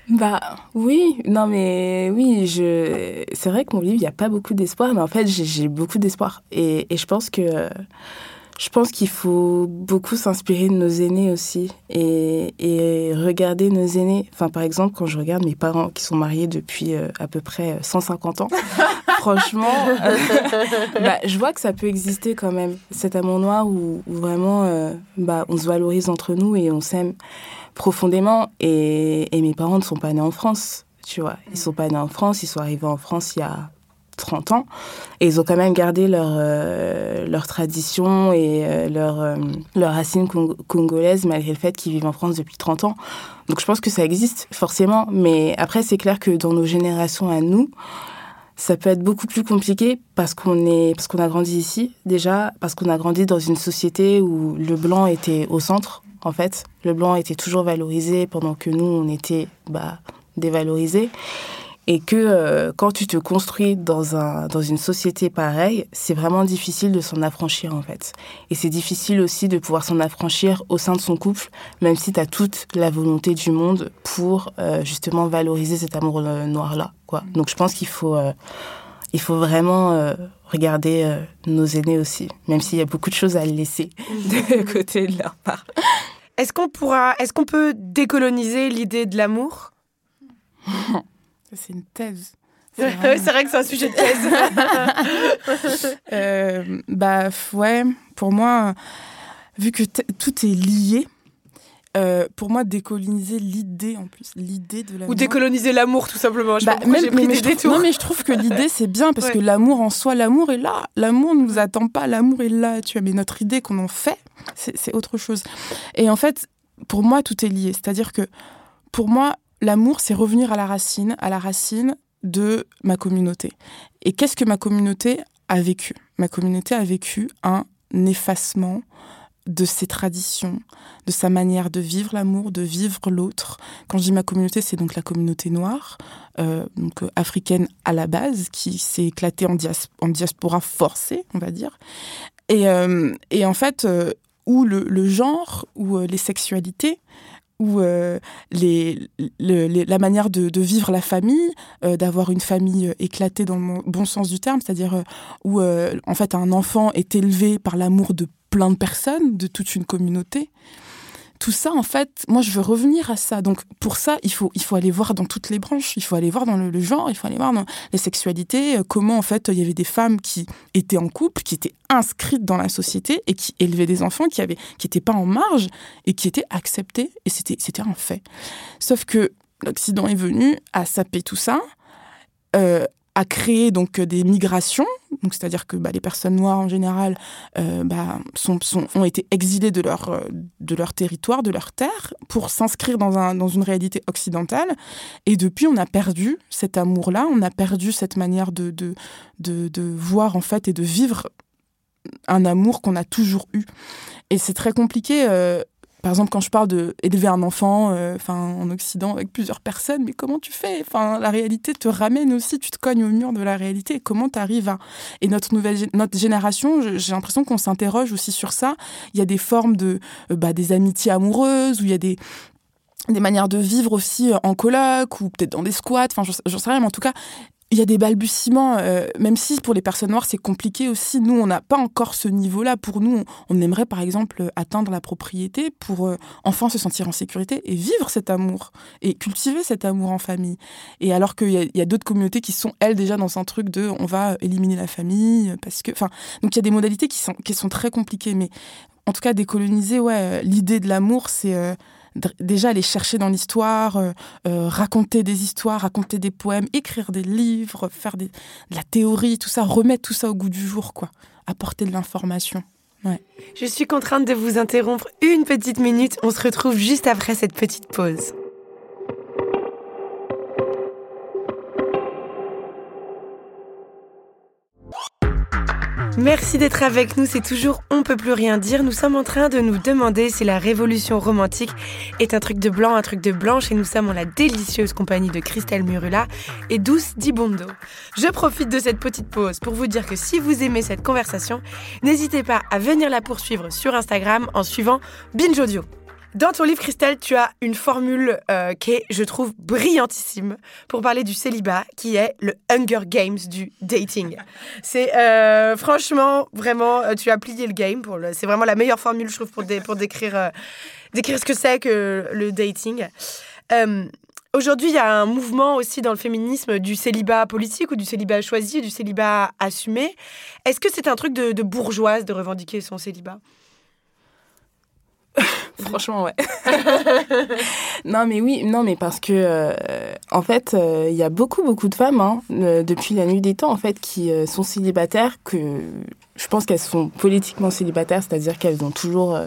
Bah oui, non mais oui, je c'est vrai que mon livre, il n'y a pas beaucoup d'espoir, mais en fait, j'ai beaucoup d'espoir. Et, et, je pense que je pense qu'il faut beaucoup s'inspirer de nos aînés aussi et, et, regarder nos aînés. Enfin, par exemple, quand je regarde mes parents qui sont mariés depuis euh, à peu près 150 ans, franchement, euh, bah, je vois que ça peut exister quand même. Cet amour noir où, vraiment euh, bah, on se valorise entre nous et on s'aime profondément. Et, et, mes parents ne sont pas nés en France, tu vois. Ils sont pas nés en France, ils sont arrivés en France il y a 30 ans. Et ils ont quand même gardé leur, euh, leur tradition et euh, leur, euh, leur racine congolaise malgré le fait qu'ils vivent en France depuis 30 ans. Donc je pense que ça existe forcément. Mais après, c'est clair que dans nos générations à nous, ça peut être beaucoup plus compliqué parce qu'on est parce qu'on a grandi ici déjà parce qu'on a grandi dans une société où le blanc était au centre en fait le blanc était toujours valorisé pendant que nous on était bah dévalorisés et que euh, quand tu te construis dans, un, dans une société pareille, c'est vraiment difficile de s'en affranchir en fait. Et c'est difficile aussi de pouvoir s'en affranchir au sein de son couple, même si tu as toute la volonté du monde pour euh, justement valoriser cet amour euh, noir-là. Quoi. Donc je pense qu'il faut, il faut vraiment regarder nos aînés aussi, même s'il y a beaucoup de choses à laisser de côté de leur part. Est-ce qu'on pourra, est-ce qu'on peut décoloniser l'idée de l'amour? c'est une thèse. C'est vrai, que c'est un sujet de thèse. euh, bah ouais, pour moi, vu que tout est lié, euh, pour moi, décoloniser l'idée en plus, l'idée de l'amour. Ou décoloniser l'amour, tout simplement. Je Bah, sais pas pourquoi même- j'ai pris mais des je trouve- détours. non, mais je trouve que l'idée, c'est bien parce Ouais. que l'amour en soi, l'amour est là. L'amour ne nous attend pas, l'amour est là, tu vois. Mais notre idée qu'on en fait, c'est autre chose. Et en fait, pour moi, tout est lié. C'est-à-dire que pour moi, l'amour, c'est revenir à la racine, à la racine de ma communauté. Et qu'est-ce que ma communauté a vécu? Ma communauté a vécu un effacement de ses traditions, de sa manière de vivre l'amour, de vivre l'autre. Quand je dis ma communauté, c'est donc la communauté noire, euh, donc euh, africaine à la base, qui s'est éclatée en, dias- en diaspora forcée, on va dire. Et, euh, en fait, où le, le genre, ou les sexualités, euh, la manière de, vivre la famille, euh, d'avoir une famille euh, éclatée dans le bon sens du terme, c'est-à-dire où en fait un enfant est élevé par l'amour de plein de personnes, de toute une communauté. Tout ça, en fait, moi, je veux revenir à ça. Donc, pour ça, il faut, il faut aller voir dans toutes les branches. Il faut aller voir dans le, genre, il faut aller voir dans les sexualités, euh, comment, en fait, il y avait des femmes qui étaient en couple, qui étaient inscrites dans la société et qui élevaient des enfants qui avaient, qui n'étaient pas en marge et qui étaient acceptés. Et c'était, c'était un fait. Sauf que l'Occident est venu à saper tout ça, euh, à créer donc des migrations, c'est-à-dire que bah, les personnes noires en général euh, bah, sont, ont été exilées de leur, euh, de leur territoire, de leur terre, pour s'inscrire dans, un, dans une réalité occidentale. Et depuis, on a perdu cet amour-là, on a perdu cette manière de, de, de, de voir en fait et de vivre un amour qu'on a toujours eu. Et c'est très compliqué. euh, par exemple, quand je parle de élever un enfant, euh, en Occident avec plusieurs personnes, mais comment tu fais? La réalité te ramène aussi, tu te cognes au mur de la réalité. Comment tu arrives à Et notre nouvelle, notre génération, j'ai l'impression qu'on s'interroge aussi sur ça. Il y a des formes de, euh, bah, des amitiés amoureuses, où il y a des des manières de vivre aussi euh, en coloc ou peut-être dans des squats. Enfin, j'en sais rien, mais en tout cas, il y a des balbutiements, euh, même si pour les personnes noires, c'est compliqué aussi. Nous, on n'a pas encore ce niveau-là. Pour nous, on, aimerait, par exemple, atteindre la propriété pour euh, enfin se sentir en sécurité et vivre cet amour et cultiver cet amour en famille. Et alors qu'il y a, d'autres communautés qui sont, elles, déjà dans un truc de on va éliminer la famille parce que. Enfin, donc il y a des modalités qui sont, qui sont très compliquées. Mais en tout cas, décoloniser, ouais, euh, l'idée de l'amour, c'est. euh, déjà aller chercher dans l'histoire, euh, euh, raconter des histoires, raconter des poèmes, écrire des livres, faire des, de la théorie, tout ça, remettre tout ça au goût du jour, quoi. Apporter de l'information. Je suis contrainte de vous interrompre une petite minute. On se retrouve juste après cette petite pause. Merci d'être avec nous, c'est toujours On peut plus rien dire. Nous sommes en train de nous demander si la révolution romantique est un truc de blanc, un truc de blanche, et nous sommes en la délicieuse compagnie de Christelle Murula et Douce Dibondo. Je profite de cette petite pause pour vous dire que si vous aimez cette conversation, n'hésitez pas à venir la poursuivre sur Instagram en suivant Binge Audio. Dans ton livre, Christelle, tu as une formule euh, qui est, je trouve, brillantissime pour parler du célibat, qui est le Hunger Games du dating. C'est euh, franchement, vraiment, euh, tu as plié le game. Pour le, c'est vraiment la meilleure formule, je trouve, pour, dé- pour décrire, euh, décrire ce que c'est que le dating. Aujourd'hui, il y a un mouvement aussi dans le féminisme du célibat politique ou du célibat choisi, du célibat assumé. Est-ce que c'est un truc de, de bourgeoise de revendiquer son célibat? Franchement, ouais. non, mais oui, non, mais parce que, euh, en fait, euh, il y a beaucoup, beaucoup de femmes, hein, euh, depuis la nuit des temps, en fait, qui sont célibataires, que je pense qu'elles sont politiquement célibataires, c'est-à-dire qu'elles ont toujours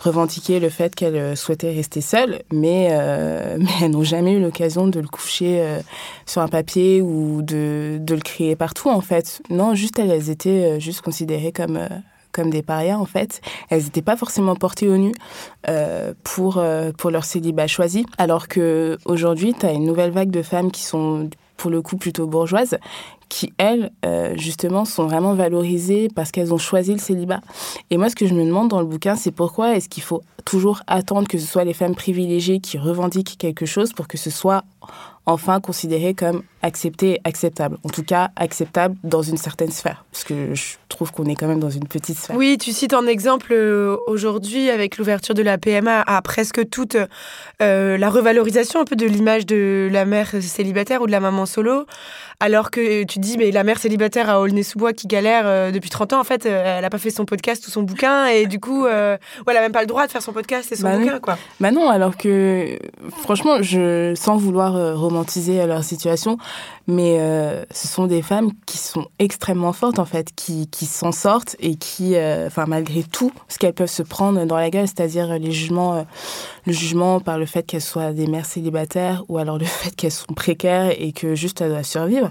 revendiqué le fait qu'elles souhaitaient rester seules, mais, mais elles n'ont jamais eu l'occasion de le coucher sur un papier ou de, le crier partout, en fait. Non, juste elles, elles étaient juste considérées comme... comme des parias en fait. Elles n'étaient pas forcément portées au nu euh, pour, euh, pour leur célibat choisi. Alors que aujourd'hui, tu as une nouvelle vague de femmes qui sont pour le coup plutôt bourgeoises, qui elles, euh, justement, sont vraiment valorisées parce qu'elles ont choisi le célibat. Et moi, ce que je me demande dans le bouquin, c'est pourquoi est-ce qu'il faut toujours attendre que ce soit les femmes privilégiées qui revendiquent quelque chose pour que ce soit enfin considéré comme accepté acceptable. En tout cas, acceptable dans une certaine sphère. Parce que je trouve qu'on est quand même dans une petite sphère. Oui, tu cites en exemple euh, aujourd'hui avec l'ouverture de la PMA à presque toute euh, la revalorisation un peu de l'image de la mère célibataire ou de la maman solo, alors que tu dis, mais la mère célibataire à Aulnay-sous-Bois qui galère euh, depuis 30 ans, en fait, euh, elle n'a pas fait son podcast ou son bouquin, et du coup, ouais, elle n'a même pas le droit de faire son podcast et son Bah bouquin, non. quoi. Bah non, alors que franchement, je, sans vouloir romantiser leur situation, mais euh, ce sont des femmes qui sont extrêmement fortes en fait, qui, s'en sortent et qui, euh, enfin malgré tout, ce qu'elles peuvent se prendre dans la gueule, c'est-à-dire euh, le jugement par le fait qu'elles soient des mères célibataires ou alors le fait qu'elles sont précaires et que juste elles doivent survivre.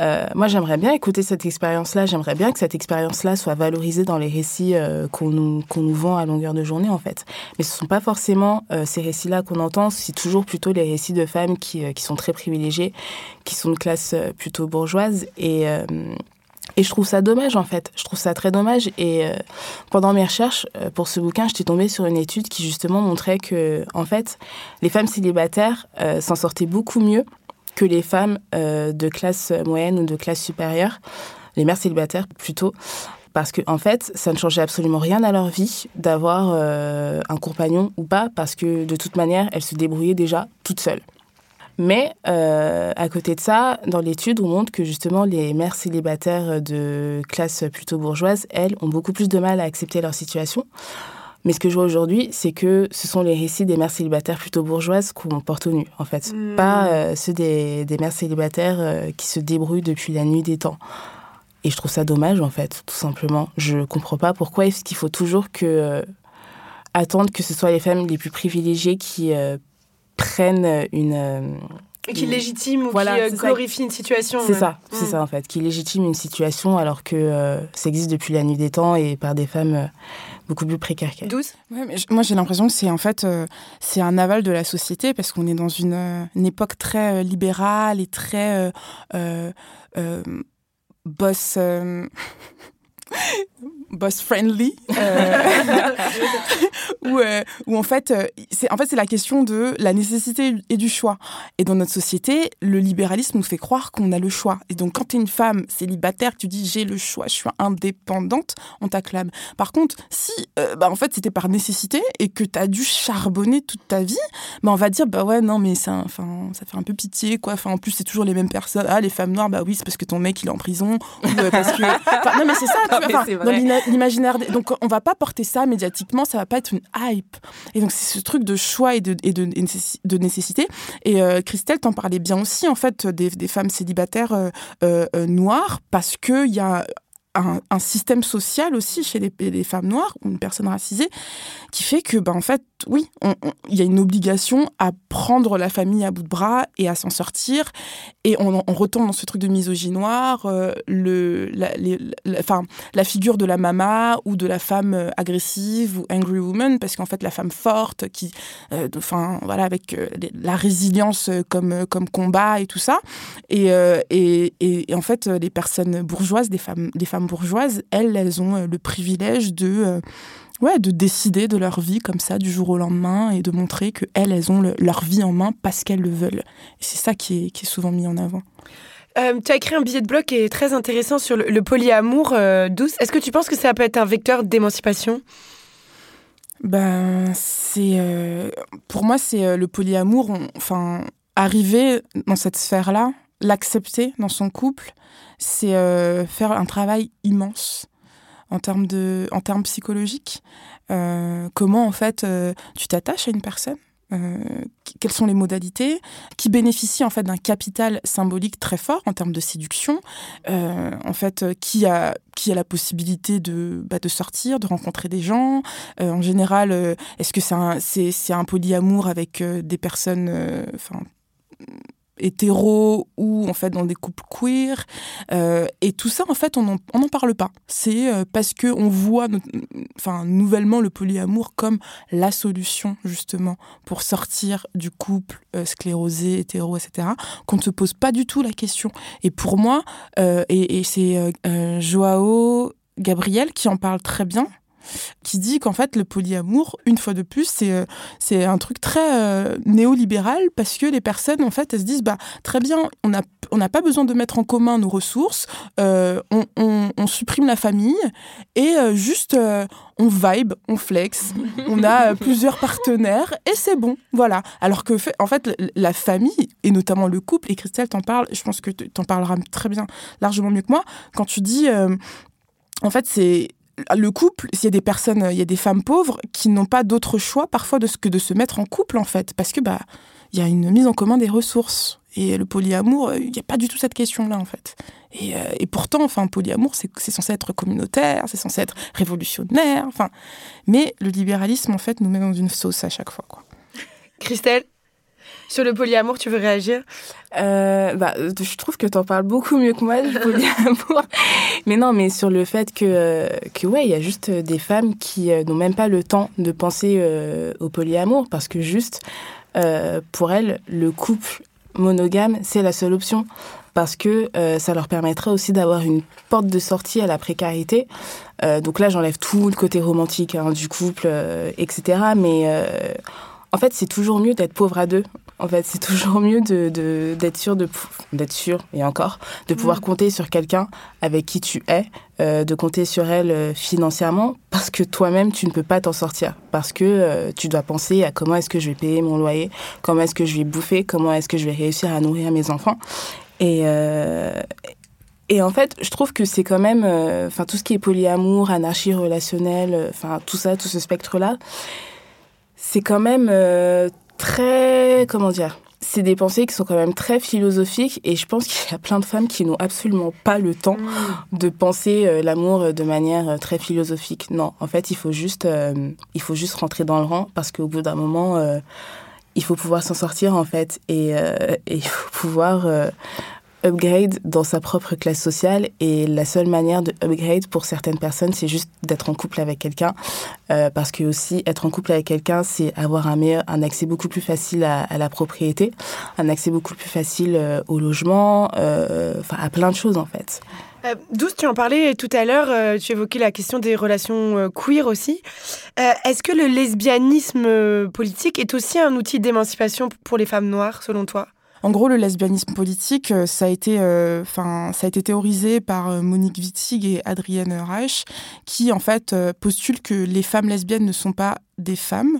Euh, moi, j'aimerais bien écouter cette expérience-là. J'aimerais bien que cette expérience-là soit valorisée dans les récits euh, qu'on nous, vend à longueur de journée, en fait. Mais ce ne sont pas forcément euh, ces récits-là qu'on entend. C'est toujours plutôt les récits de femmes qui, sont très privilégiées, qui sont de classe plutôt bourgeoise. Et, je trouve ça dommage, en fait. Je trouve ça très dommage. Et pendant mes recherches pour ce bouquin, j'étais tombée sur une étude qui, justement, montrait que, en fait, les femmes célibataires s'en sortaient beaucoup mieux que les femmes euh, de classe moyenne ou de classe supérieure, les mères célibataires plutôt, parce que en fait, ça ne changeait absolument rien à leur vie d'avoir euh, un compagnon ou pas, parce que de toute manière, elles se débrouillaient déjà toutes seules. Mais euh, à côté de ça, dans l'étude, on montre que justement les mères célibataires de classe plutôt bourgeoise, elles, ont beaucoup plus de mal à accepter leur situation. Mais ce que je vois aujourd'hui, c'est que ce sont les récits des mères célibataires plutôt bourgeoises qu'on porte au nu, en fait. Hmm. Pas euh, ceux des, des mères célibataires euh, qui se débrouillent depuis la nuit des temps. Et je trouve ça dommage, en fait, tout simplement. Je comprends pas pourquoi est-ce qu'il faut toujours que euh, attendre que ce soit les femmes les plus privilégiées qui prennent une... qui légitime ou Voilà, qui glorifie une situation. c'est ça, c'est Mm. ça en fait, qui légitime une situation alors que euh, ça existe depuis la nuit des temps et par des femmes euh, beaucoup plus précaires qu'elles. Douce Ouais, mais je- moi j'ai l'impression que c'est en fait euh, c'est un aval de la société parce qu'on est dans une, euh, une époque très euh, libérale et très euh, euh, euh, boss euh, boss friendly euh, où, euh, où en fait euh, c'est en fait c'est la question de la nécessité et du choix. Et dans notre société le libéralisme nous fait croire qu'on a le choix. Et donc quand tu es une femme célibataire tu dis j'ai le choix je suis indépendante on t'acclame. Par contre si euh, bah, en fait c'était par nécessité et que tu as dû charbonner toute ta vie bah, on va dire bah ouais non mais ça enfin ça fait un peu pitié quoi. Enfin en plus c'est toujours les mêmes personnes. Ah les femmes noires bah oui c'est parce que ton mec il est en prison. Ou euh, parce que non mais c'est ça tu vois, dans l'imaginaire donc on va pas porter ça médiatiquement ça va pas être une hype. Et donc c'est ce truc de choix et de, de, nécessité. Et euh, Christelle t'en parlais bien aussi en fait des, femmes célibataires euh, euh, noires parce que il y a un, un système social aussi chez les, les femmes noires ou une personne racisée qui fait que, ben, en fait, oui, il y a une obligation à prendre la famille à bout de bras et à s'en sortir. Et on, retombe dans ce truc de misogynoir, euh, le, la, la- figure de la mama ou de la femme euh, agressive ou angry woman, parce qu'en fait, la femme forte, qui, euh, enfin, voilà, avec la résilience comme, comme combat et tout ça. Et, et, et, et en fait, les personnes bourgeoises, des femmes, femmes bourgeoises, elles, elles ont le privilège de, ouais, de décider de leur vie comme ça du jour au lendemain et de montrer que elles, elles ont le- leur vie en main parce qu'elles le veulent. Et c'est ça qui est, qui est souvent mis en avant. Euh, tu as écrit un billet de blog qui est très intéressant sur le, le polyamour, euh, Douce. Est-ce que tu penses que ça peut être un vecteur d'émancipation? Ben, c'est euh, pour moi, c'est le polyamour. on- Enfin, arriver dans cette sphère-là, l'accepter dans son couple, c'est faire un travail immense en termes de, en termes psychologiques. Euh, comment en fait euh, tu t'attaches à une personne euh, quelles sont les modalités, qui bénéficient en fait d'un capital symbolique très fort en termes de séduction, en fait qui a qui a la possibilité de bah, de sortir, de rencontrer des gens. En général, est-ce que c'est un c'est polyamour avec des personnes enfin hétéros ou en fait dans des couples queer Euh, et tout ça en fait on n'en parle pas. C'est euh, parce que on voit enfin nouvellement le polyamour comme la solution justement pour sortir du couple euh, sclérosé hétéro etc qu'on ne se pose pas du tout la question. Et pour moi et, et c'est Joao Gabriel qui en parle très bien qui dit qu'en fait le polyamour, une fois de plus, c'est euh, c'est un truc très euh, néolibéral parce que les personnes en fait elles se disent bah très bien, on n'a on n'a pas besoin de mettre en commun nos ressources, euh, on, on, on, supprime la famille et juste on vibe, on flex, on a plusieurs partenaires et c'est bon, voilà. Alors que en fait la famille et notamment le couple et Christelle t'en parle, je pense que t'en parleras très bien, largement mieux que moi quand tu dis en fait c'est le couple, s'il y a des personnes, il y a des femmes pauvres qui n'ont pas d'autre choix parfois de ce que de se mettre en couple en fait, parce que bah il y a une mise en commun des ressources et le polyamour, il n'y a pas du tout cette question-là en fait. Et, euh, pourtant, enfin, polyamour, c'est censé être communautaire, c'est censé être révolutionnaire, enfin, mais le libéralisme en fait nous met dans une sauce à chaque fois quoi. Christelle, sur le polyamour, tu veux réagir? Euh, bah, Je trouve que tu en parles beaucoup mieux que moi du polyamour. mais non, mais sur le fait que, que ouais, il y a juste des femmes qui euh, n'ont même pas le temps de penser euh, au polyamour parce que juste, euh, pour elles, le couple monogame, c'est la seule option parce que euh, ça leur permettrait aussi d'avoir une porte de sortie à la précarité. Euh, donc là, j'enlève tout le côté romantique hein, du couple, euh, etc. Mais en fait, c'est toujours mieux d'être pauvre à deux. En fait, c'est toujours mieux de, d'être sûr de d'être sûr et encore de pouvoir mm. compter sur quelqu'un avec qui tu es, euh, de compter sur elle euh, financièrement parce que toi-même tu ne peux pas t'en sortir parce que euh, tu dois penser à comment est-ce que je vais payer mon loyer, comment est-ce que je vais bouffer, comment est-ce que je vais réussir à nourrir mes enfants et et en fait, je trouve que c'est quand même, enfin tout ce qui est polyamour, anarchie relationnelle, enfin tout ça, tout ce spectre-là, c'est quand même très, comment dire, c'est des pensées qui sont quand même très philosophiques et je pense qu'il y a plein de femmes qui n'ont absolument pas le temps mm. de penser euh, l'amour de manière euh, très philosophique. Non, en fait, il faut juste, il faut juste rentrer dans le rang parce qu'au bout d'un moment, il faut pouvoir s'en sortir en fait et, et il faut pouvoir upgrade dans sa propre classe sociale et la seule manière de upgrade pour certaines personnes c'est juste d'être en couple avec quelqu'un. Euh, parce que aussi être en couple avec quelqu'un c'est avoir un meilleur un accès beaucoup plus facile à, la propriété un accès beaucoup plus facile euh, au logement euh, à plein de choses en fait. Douce, tu en parlais tout à l'heure, tu évoquais la question des relations queer aussi. Est-ce que le lesbianisme politique est aussi un outil d'émancipation pour les femmes noires, selon toi? En gros, le lesbianisme politique, euh, ça a été, enfin, euh, ça a été théorisé par euh, Monique Wittig et Adrienne Reich, qui en fait postulent que les femmes lesbiennes ne sont pas des femmes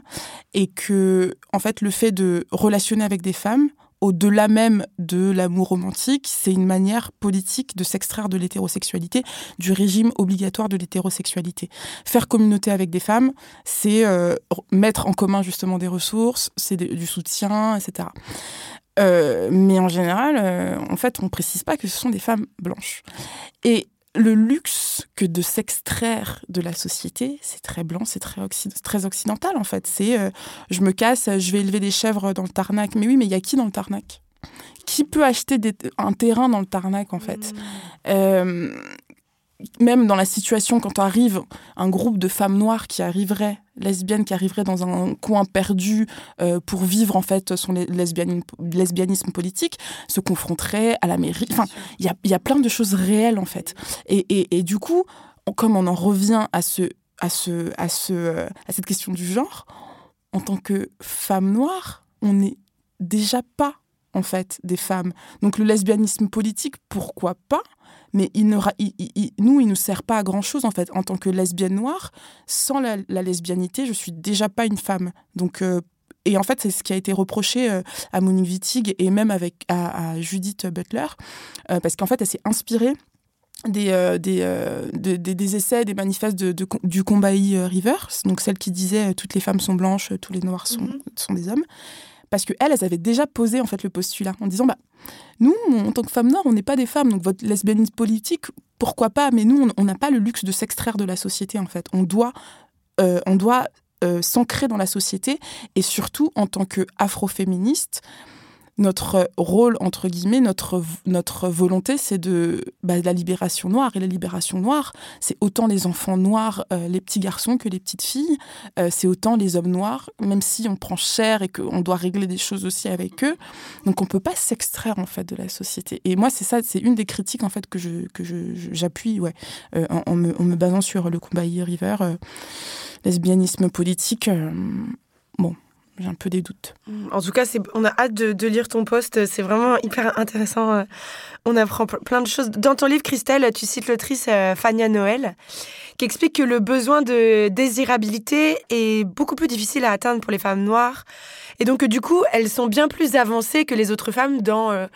et que, en fait, le fait de relationner avec des femmes au-delà même de l'amour romantique, c'est une manière politique de s'extraire de l'hétérosexualité, du régime obligatoire de l'hétérosexualité. Faire communauté avec des femmes, c'est mettre en commun justement des ressources, c'est du soutien, etc. Euh, mais en général, euh, en fait, on ne précise pas que ce sont des femmes blanches. Et le luxe que de s'extraire de la société, c'est très blanc, c'est très, très occidental en fait. C'est euh, je me casse, je vais élever des chèvres dans le Tarnac. Mais oui, mais il y a qui dans le Tarnac? Qui peut acheter des, un terrain dans le Tarnac en fait? Mmh même dans la situation quand arrive un groupe de femmes noires qui arriveraient, lesbiennes qui arriveraient dans un coin perdu euh, pour vivre en fait son lesbianisme, lesbianisme politique, se confronteraient à la mairie. Enfin, il y a, y a, plein de choses réelles en fait. Et, et, et du coup, comme on en revient à, ce, à, ce, à, ce, euh, à cette question du genre, en tant que femme noire, on n'est déjà pas en fait des femmes. Donc le lesbianisme politique, pourquoi pas? Mais il ne, il, il, nous, il ne sert pas à grand-chose, en fait. En tant que lesbienne noire, sans la, la lesbianité, je suis déjà pas une femme. Donc, euh, et en fait, c'est ce qui a été reproché euh, à Monique Wittig et même avec, à, à Judith Butler, euh, parce qu'en fait, elle s'est inspirée des, euh, des, euh, de, des, des, essais, des manifestes de, de, du combat River, donc celle qui disait toutes les femmes sont blanches, tous les noirs sont, mm -hmm. sont des hommes parce que elles, avaient déjà posé en fait le postulat en disant bah nous en tant que femmes noires on n'est pas des femmes donc votre lesbianisme politique pourquoi pas mais nous on n'a pas le luxe de s'extraire de la société en fait. On doit euh, on doit euh, s'ancrer dans la société et surtout en tant que afroféministe notre rôle, entre guillemets, notre, notre volonté, c'est de, bah, la libération noire. Et la libération noire, c'est autant les enfants noirs, euh, les petits garçons que les petites filles. Euh, c'est autant les hommes noirs, même si on prend cher et qu'on doit régler des choses aussi avec eux. Donc on peut pas s'extraire en fait de la société. Et moi, c'est ça, c'est une des critiques en fait que je que j'appuie, ouais, euh, en, me, en, me, basant sur le combat River, lesbianisme politique. bon, j'ai un peu des doutes. En tout cas, on a hâte de, lire ton poste. C'est vraiment hyper intéressant. Euh, on apprend plein de choses. Dans ton livre, Christelle, tu cites l'autrice euh, Fania Noël, qui explique que le besoin de désirabilité est beaucoup plus difficile à atteindre pour les femmes noires. Et donc, du coup, elles sont bien plus avancées que les autres femmes dans... Euh,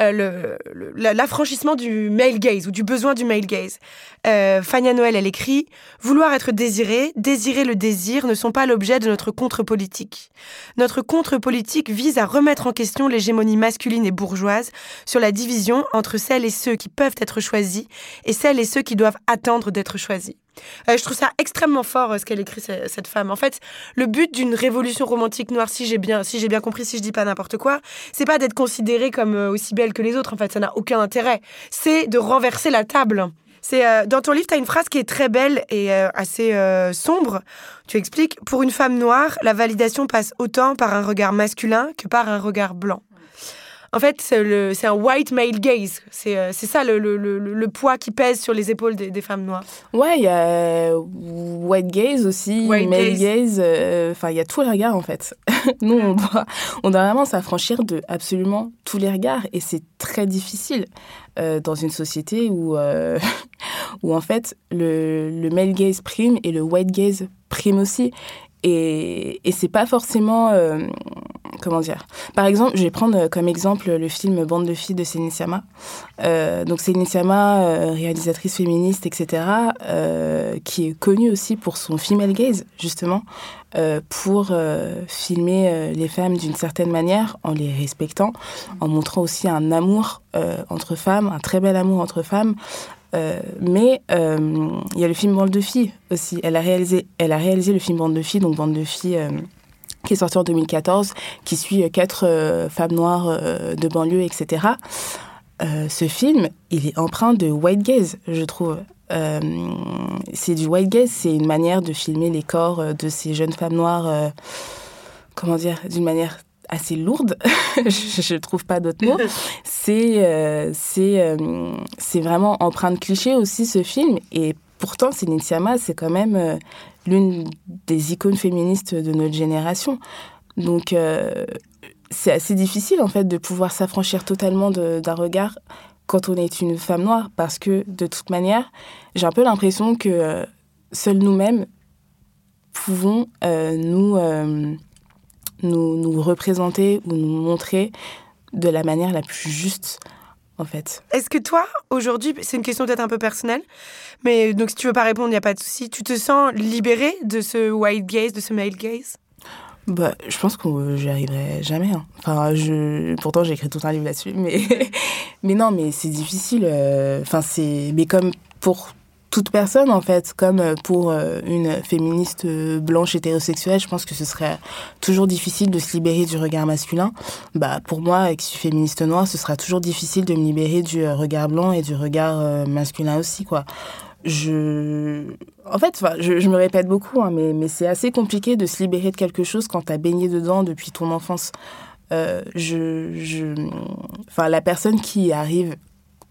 euh, l'affranchissement du male gaze ou du besoin du male gaze. Euh, Fania Noël, elle écrit Vouloir être désiré, désirer le désir ne sont pas l'objet de notre contre-politique. Notre contre-politique vise à remettre en question l'hégémonie masculine et bourgeoise sur la division entre celles et ceux qui peuvent être choisis et celles et ceux qui doivent attendre d'être choisis. Euh, je trouve ça extrêmement fort euh, ce qu'elle écrit cette femme. En fait, le but d'une révolution romantique noire, si j'ai bien, si j'ai bien compris, si je dis pas n'importe quoi, c'est pas d'être considérée comme euh, aussi belle que les autres. En fait, ça n'a aucun intérêt. C'est de renverser la table. C'est dans ton livre, tu as une phrase qui est très belle et assez sombre. Tu expliques pour une femme noire, la validation passe autant par un regard masculin que par un regard blanc. En fait, c'est un white male gaze. C'est euh, ça le, poids qui pèse sur les épaules des, femmes noires. Ouais, il y a euh, white gaze aussi, male gaze. Euh, enfin, il y a tous les regards en fait. Nous, on doit, on doit vraiment s'affranchir de absolument tous les regards. Et c'est très difficile dans une société où, où en fait le, le male gaze prime et le white gaze prime aussi. Et, et c'est pas forcément comment dire Par exemple, je vais prendre euh, comme exemple le film Bande de filles de Céline Sciamma. Euh, donc Céline Sciamma, euh, réalisatrice féministe, etc., qui est connue aussi pour son female gaze, justement, pour filmer les femmes d'une certaine manière, en les respectant, en montrant aussi un amour entre femmes, un très bel amour entre femmes. Mais il y a le film Bande de filles aussi. Elle a réalisé, elle a réalisé le film Bande de filles, donc Bande de filles qui est sorti en 2014, qui suit euh, quatre euh, femmes noires euh, de banlieue, etc. ce film, il est empreint de white gaze, je trouve. c'est du white gaze, c'est une manière de filmer les corps de ces jeunes femmes noires, comment dire, d'une manière assez lourde, je ne trouve pas d'autres mots. C'est c'est c'est vraiment empreint de cliché aussi ce film, et pourtant Céline Sciamma, c'est quand même l'une des icônes féministes de notre génération. Donc, euh, c'est assez difficile, en fait, de pouvoir s'affranchir totalement d'un regard quand on est une femme noire, parce que, de toute manière, j'ai un peu l'impression que euh, seuls nous-mêmes pouvons euh, nous, nous, nous représenter ou nous montrer de la manière la plus juste en fait. Est-ce que toi, aujourd'hui, c'est une question peut-être un peu personnelle, mais donc si tu veux pas répondre, il n'y a pas de souci, tu te sens libérée de ce white gaze, de ce male gaze? Bah, je pense que j'y arriverai jamais. Hein. Enfin, je... Pourtant, j'ai écrit tout un livre là-dessus, mais... mais non, mais c'est difficile. Euh, enfin, c'est... Mais comme pour toute personne, en fait, comme euh, pour euh, une féministe euh, blanche hétérosexuelle, je pense que ce serait toujours difficile de se libérer du regard masculin. Bah, pour moi, qui suis féministe noire, ce sera toujours difficile de me libérer du regard blanc et du regard masculin aussi, quoi. Je... En fait, je, je me répète beaucoup, hein, mais, mais c'est assez compliqué de se libérer de quelque chose quand tu as baigné dedans depuis ton enfance. je, je... Enfin, la personne qui arrive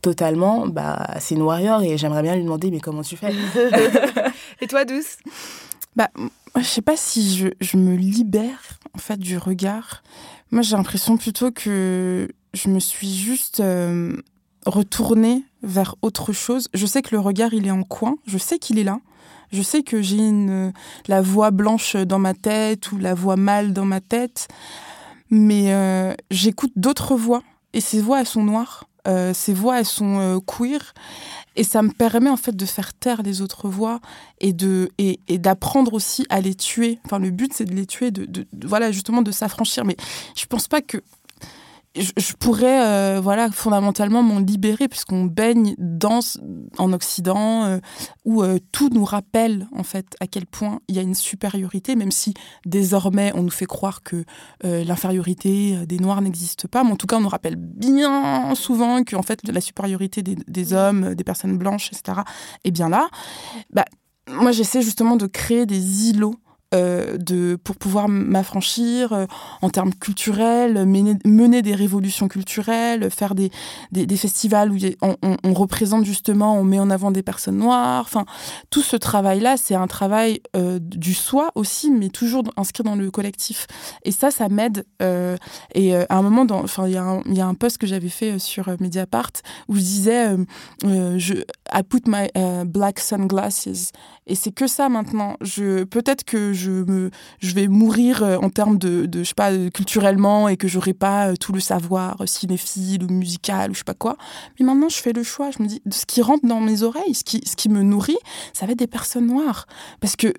totalement, bah, c'est une warrior et j'aimerais bien lui demander mais comment tu fais? Et toi, Douce? Bah, je sais pas si je, je, me libère en fait du regard. Moi, j'ai l'impression plutôt que je me suis juste euh, retournée vers autre chose. Je sais que le regard, il est en coin. Je sais qu'il est là. Je sais que j'ai une la voix blanche dans ma tête ou la voix mâle dans ma tête, mais euh, j'écoute d'autres voix et ces voix elles sont noires. Euh, ces voix, elles sont euh, queer. Et ça me permet en fait de faire taire les autres voix et de et, d'apprendre aussi à les tuer. Enfin, le but c'est de les tuer, de, voilà justement de s'affranchir. Mais je pense pas que je, pourrais, euh, voilà, fondamentalement m'en libérer puisqu'on baigne dans, en Occident euh, où euh, tout nous rappelle en fait à quel point il y a une supériorité, même si désormais on nous fait croire que l'infériorité des Noirs n'existe pas. Mais en tout cas, on nous rappelle bien souvent que en fait la supériorité des, des hommes, des personnes blanches, etc. est bien là. Bah, moi, j'essaie justement de créer des îlots euh, de, pour pouvoir m'affranchir euh, en termes culturels, mener, des révolutions culturelles, faire des, des, festivals où on, représente justement, on met en avant des personnes noires. Enfin, tout ce travail-là, c'est un travail euh, du soi aussi, mais toujours inscrit dans le collectif. Et ça, ça m'aide. et à un moment, il y, y, a un post que j'avais fait sur Mediapart où je disais, je, I put my black sunglasses. Et c'est que ça maintenant. Peut-être que je je vais mourir euh, en termes de, je sais pas culturellement et que j'aurai pas euh, tout le savoir euh, cinéphile ou musical ou je sais pas quoi. Mais maintenant je fais le choix. Je me dis ce qui rentre dans mes oreilles ce qui ce qui me nourrit ça va être des personnes noires. Parce que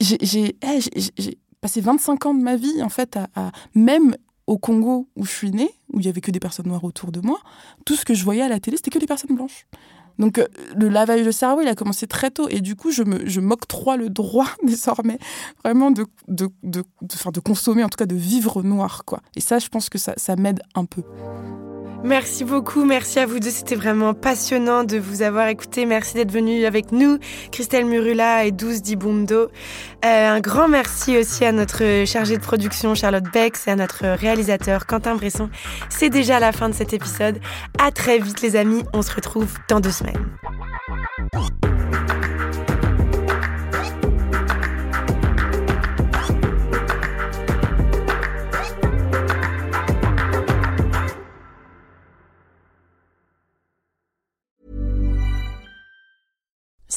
j'ai j'ai eh, passé 25 ans de ma vie en fait à, à même au Congo où je suis née, où il y avait que des personnes noires autour de moi, tout ce que je voyais à la télé, c'était que des personnes blanches. Donc euh, le lavage de cerveau, il a commencé très tôt et du coup, je me m'octroie le droit désormais vraiment de de, de, de, de consommer, en tout cas de vivre noir. quoi. Et ça, je pense que ça m'aide un peu. Merci beaucoup, merci à vous deux. C'était vraiment passionnant de vous avoir écouté. Merci d'être venu avec nous, Christelle Murula et Douce Dibundo. Euh, un grand merci aussi à notre chargée de production Charlotte Bex et à notre réalisateur Quentin Bresson. C'est déjà la fin de cet épisode. À très vite les amis, on se retrouve dans deux semaines.